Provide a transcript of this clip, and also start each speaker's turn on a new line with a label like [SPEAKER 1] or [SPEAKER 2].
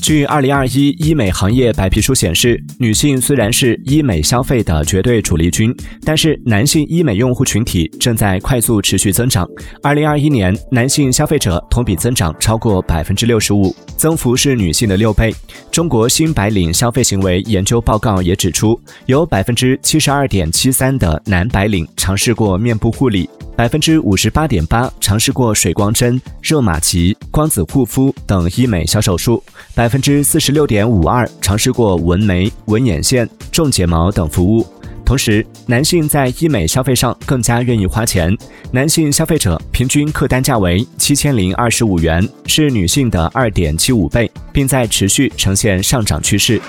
[SPEAKER 1] 据二零二一医美行业白皮书显示，女性虽然是医美消费的绝对主力军，但是男性医美用户群体正在快速持续增长。二零二一年，男性消费者同比增长超过百分之六十五，增幅是女性的六倍。中国新白领消费行为研究报告也指出，有百分之七十二点七三的男白领尝试过面部护理。百分之五十八点八尝试过水光针、热玛吉、光子护肤等医美小手术，百分之四十六点五二尝试过纹眉、纹眼线、种睫毛等服务。同时，男性在医美消费上更加愿意花钱，男性消费者平均客单价为七千零二十五元，是女性的二点七五倍，并在持续呈现上涨趋势。